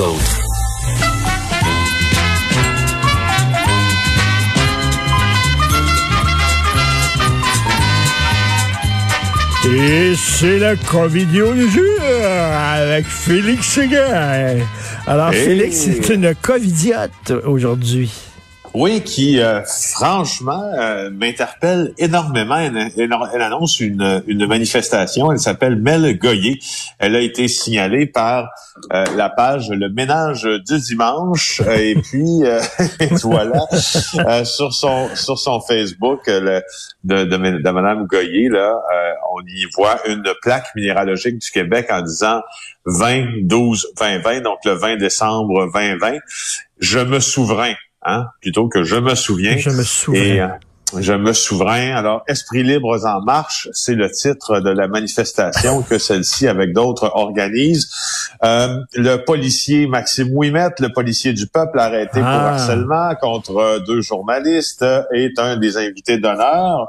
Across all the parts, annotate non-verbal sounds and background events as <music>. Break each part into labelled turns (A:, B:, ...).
A: autres.
B: Et c'est la covidio du jour avec Félix Séguin. Alors,
C: Hey.
B: Félix, c'est une covidiote aujourd'hui.
C: Oui, qui euh, franchement euh, m'interpelle énormément. Elle, annonce une, une manifestation. Elle s'appelle Mel Goyer. Elle a été signalée par euh, la page Le Ménage du dimanche. Et puis euh, <laughs> voilà, euh, sur son sur son Facebook le- de, de, de Madame Goyer, là, euh, on y voit une plaque minéralogique du Québec en disant 20 12 2020, donc le 20 décembre 2020. Je me souverain hein, plutôt que je me souviens.
B: Je me
C: Et
B: souviens.
C: euh, je me souverain. Alors, Esprit libre en marche, c'est le titre de la manifestation que celle-ci, avec d'autres, organise. Euh, le policier Maxime Ouimet, le policier du peuple arrêté pour
B: Ah.
C: harcèlement contre deux journalistes, euh, est un des invités d'honneur.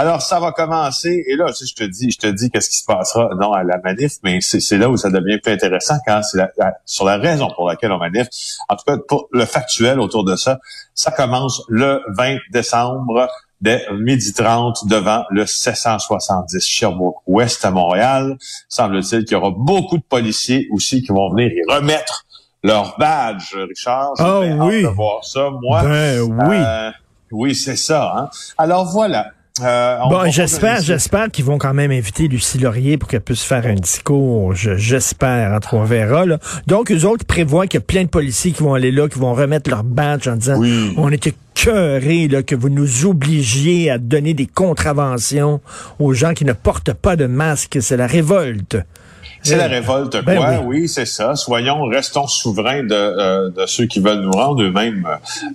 C: Alors, ça va commencer. Et là, tu sais, je te dis, je te dis qu'est-ce qui se passera, non, à la manif, mais c'est c'est là où ça devient plus intéressant quand c'est la- la- sur la raison pour laquelle on manif. En tout cas, pour le factuel autour de ça, ça commence le 20 décembre dès midi 30 devant le 770 Sherbrooke-Ouest à Montréal. Semble-t-il qu'il y aura beaucoup de policiers aussi qui vont venir y remettre leur badge, Richard.
B: Ah oui.
C: hâte de voir ça, moi.
B: Ben oui.
C: Euh, oui, c'est ça. Hein? Alors voilà. Euh,
B: Bon, j'espère, j'espère qu'ils vont quand même inviter Lucie Laurier pour qu'elle puisse faire un discours. Je- J'espère, entre on verra. Là. Donc, eux autres prévoient qu'il y a plein de policiers qui vont aller là, qui vont remettre leur badge en disant
C: Oui.
B: on était cœurés là, que vous nous obligiez à donner des contraventions aux gens qui ne portent pas de masque. C'est la révolte.
C: C'est la révolte,
B: Ben
C: quoi?
B: oui.
C: oui, c'est ça. Soyons, restons souverains de, euh, de ceux qui veulent nous rendre eux-mêmes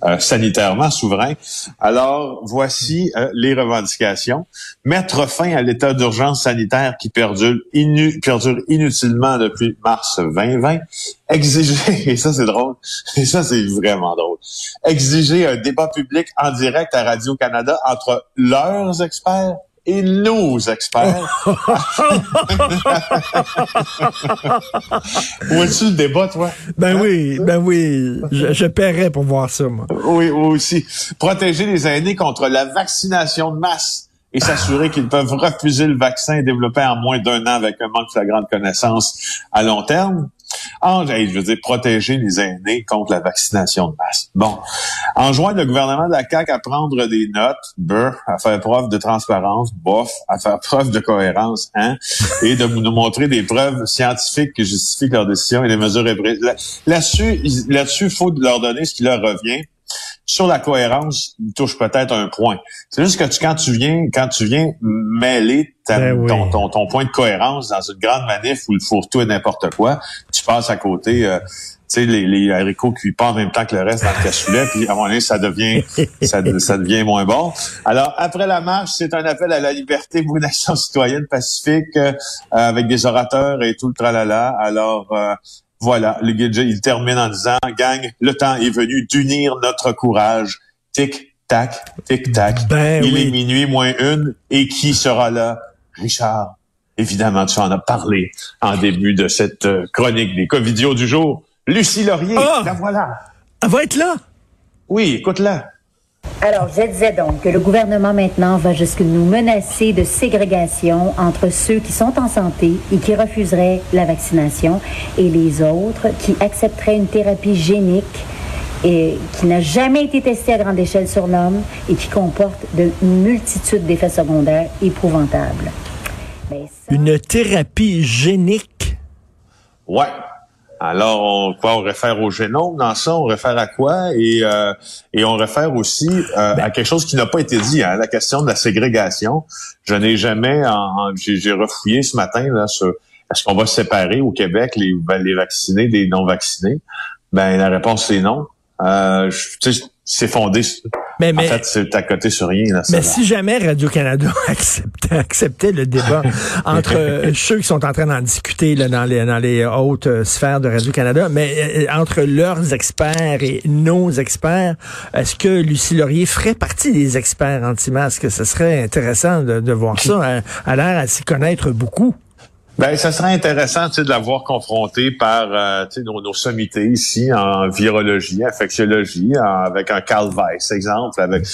C: euh, sanitairement souverains. Alors, voici euh, les revendications. Mettre fin à l'état d'urgence sanitaire qui perdure, inu- perdure inutilement depuis mars 2020. Exiger, <laughs> et ça c'est drôle, <laughs> et ça c'est vraiment drôle, exiger un débat public en direct à Radio-Canada entre leurs experts et nos experts. <laughs> Où est-tu le débat, toi?
B: Ben
C: Hein?
B: oui, ben oui. Je, je paierais pour voir ça, moi.
C: Oui, oui aussi. Protéger les aînés contre la vaccination de masse et s'assurer qu'ils peuvent refuser le vaccin développé en moins d'un an avec un manque flagrant de connaissances à long terme. En, hey, je veux dire, protéger les aînés contre la vaccination de masse. Bon. Enjoindre le gouvernement de la CAQ à prendre des notes, beurre, à faire preuve de transparence, bof, à faire <laughs> preuve de cohérence, hein, et de nous montrer des preuves scientifiques qui justifient leurs décisions et les mesures Là-dessus, il- là-dessus, faut leur donner ce qui leur revient. Sur la cohérence, il touche peut-être un point. C'est juste que tu, quand tu viens, quand tu viens mêler ta-
B: Ben oui.
C: ton, ton, ton point de cohérence dans une grande manif où il faut tout et n'importe quoi, tu passes à côté, euh, tu sais, les, les haricots cuits pas en même temps que le reste dans le cassoulet, puis à un moment donné, ça devient, ça, ça devient moins bon. Alors, après la marche, c'est un appel à la liberté pour une action citoyenne pacifique euh, avec des orateurs et tout le tralala. Alors, euh, voilà, le guide, il termine en disant, gang, le temps est venu d'unir notre courage. Tic, tac, tic, tac.
B: Ben
C: il
B: oui.
C: est minuit moins une. Et qui sera là? Richard. Évidemment, tu en as parlé en début de cette euh, chronique des Covidios du jour. Lucie Laurier,
B: Ah!
C: la voilà.
B: Elle va être là.
C: Oui, écoute-la.
D: Alors, je disais donc que le gouvernement maintenant va jusque nous menacer de ségrégation entre ceux qui sont en santé et qui refuseraient la vaccination et les autres qui accepteraient une thérapie génique et qui n'a jamais été testée à grande échelle sur l'homme et qui comporte de multitudes d'effets secondaires épouvantables. Ben, ça-
B: Une thérapie génique?
C: Ouais. Alors, on, quoi, on réfère au génome dans ça, on réfère à quoi? Et, euh, et on réfère aussi euh, à quelque chose qui n'a pas été dit, hein, la question de la ségrégation. Je n'ai jamais, en, en- j'ai refouillé ce matin là, sur est-ce qu'on va séparer au Québec les, ben, les vaccinés des non-vaccinés? Ben, la réponse c'est non. Euh, c'est fondé.
B: Mais, mais,
C: en fait, c'est à côté sur rien. Là, ça,
B: mais
C: là.
B: si jamais Radio-Canada <laughs> acceptait, acceptait le débat <laughs> entre euh, ceux qui sont en train d'en discuter là, dans, les, dans les hautes euh, sphères de Radio-Canada, mais euh, entre leurs experts et nos experts, est-ce que Lucie Laurier ferait partie des experts anti-masques? Ce serait intéressant de, de voir ça. Elle elle a l'air à s'y connaître beaucoup.
C: Ben, ça serait intéressant de la voir confrontée par euh, nos, nos sommités ici en virologie, infectiologie, avec un Carl Weiss, exemple. Avec,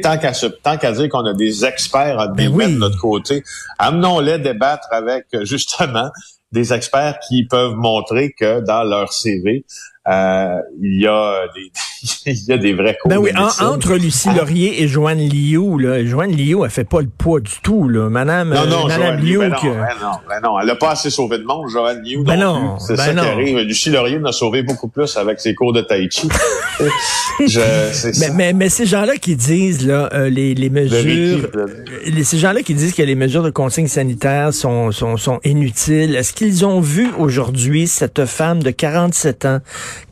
C: tant qu'à tant qu'à dire qu'on a des experts à ben de notre côté, amenons-les débattre avec justement des experts qui peuvent montrer que dans leur CV, euh, il y a des <laughs> il y a des vrais
B: ben oui, entre Lucie Laurier et Joanne Liu, là, Joanne Liu, elle fait pas le poids du tout, là. Madame, non, non, Madame Liu, ben
C: non, ben non, ben non, elle a pas assez sauvé de monde, Joanne Liu.
B: Ben non, c'est ben ça
C: qui arrive. Lucie Laurier a sauvé beaucoup plus avec ses cours de tai chi. <laughs> Je,
B: mais, mais, mais, ces gens-là qui disent là euh, les, les mesures, les, ces gens-là qui disent que les mesures de consigne sanitaire sont, sont, sont inutiles. Est-ce qu'ils ont vu aujourd'hui cette femme de 47 ans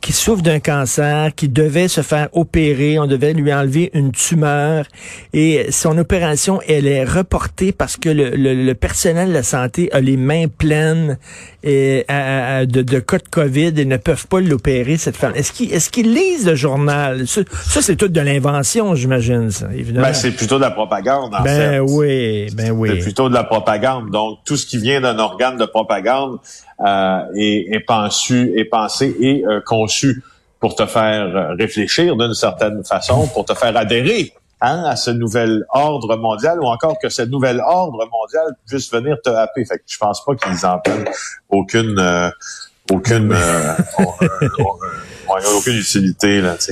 B: qui souffre d'un cancer, qui devait se faire opérer, on devait lui enlever une tumeur et son opération, elle est reportée parce que le, le, personnel de la santé a les mains pleines et, de, de, cas de COVID et ne peuvent pas l'opérer, cette femme. Est-ce qu'ils est qu'ils lisent le journal? Ça, c'est tout de l'invention, j'imagine, ça, évidemment.
C: Ben, c'est plutôt de la propagande, en
B: ben oui, ben oui.
C: C'est plutôt de la propagande. Donc, tout ce qui vient d'un organe de propagande euh, est, est, pensé, est pensé et euh, conçu pour te faire euh, réfléchir d'une certaine façon, pour te faire adhérer hein, à ce nouvel ordre mondial ou encore que ce nouvel ordre mondial puisse venir te happer. Fait que je pense pas qu'ils en prennent aucune euh, aucune euh, <laughs> aucune utilité là.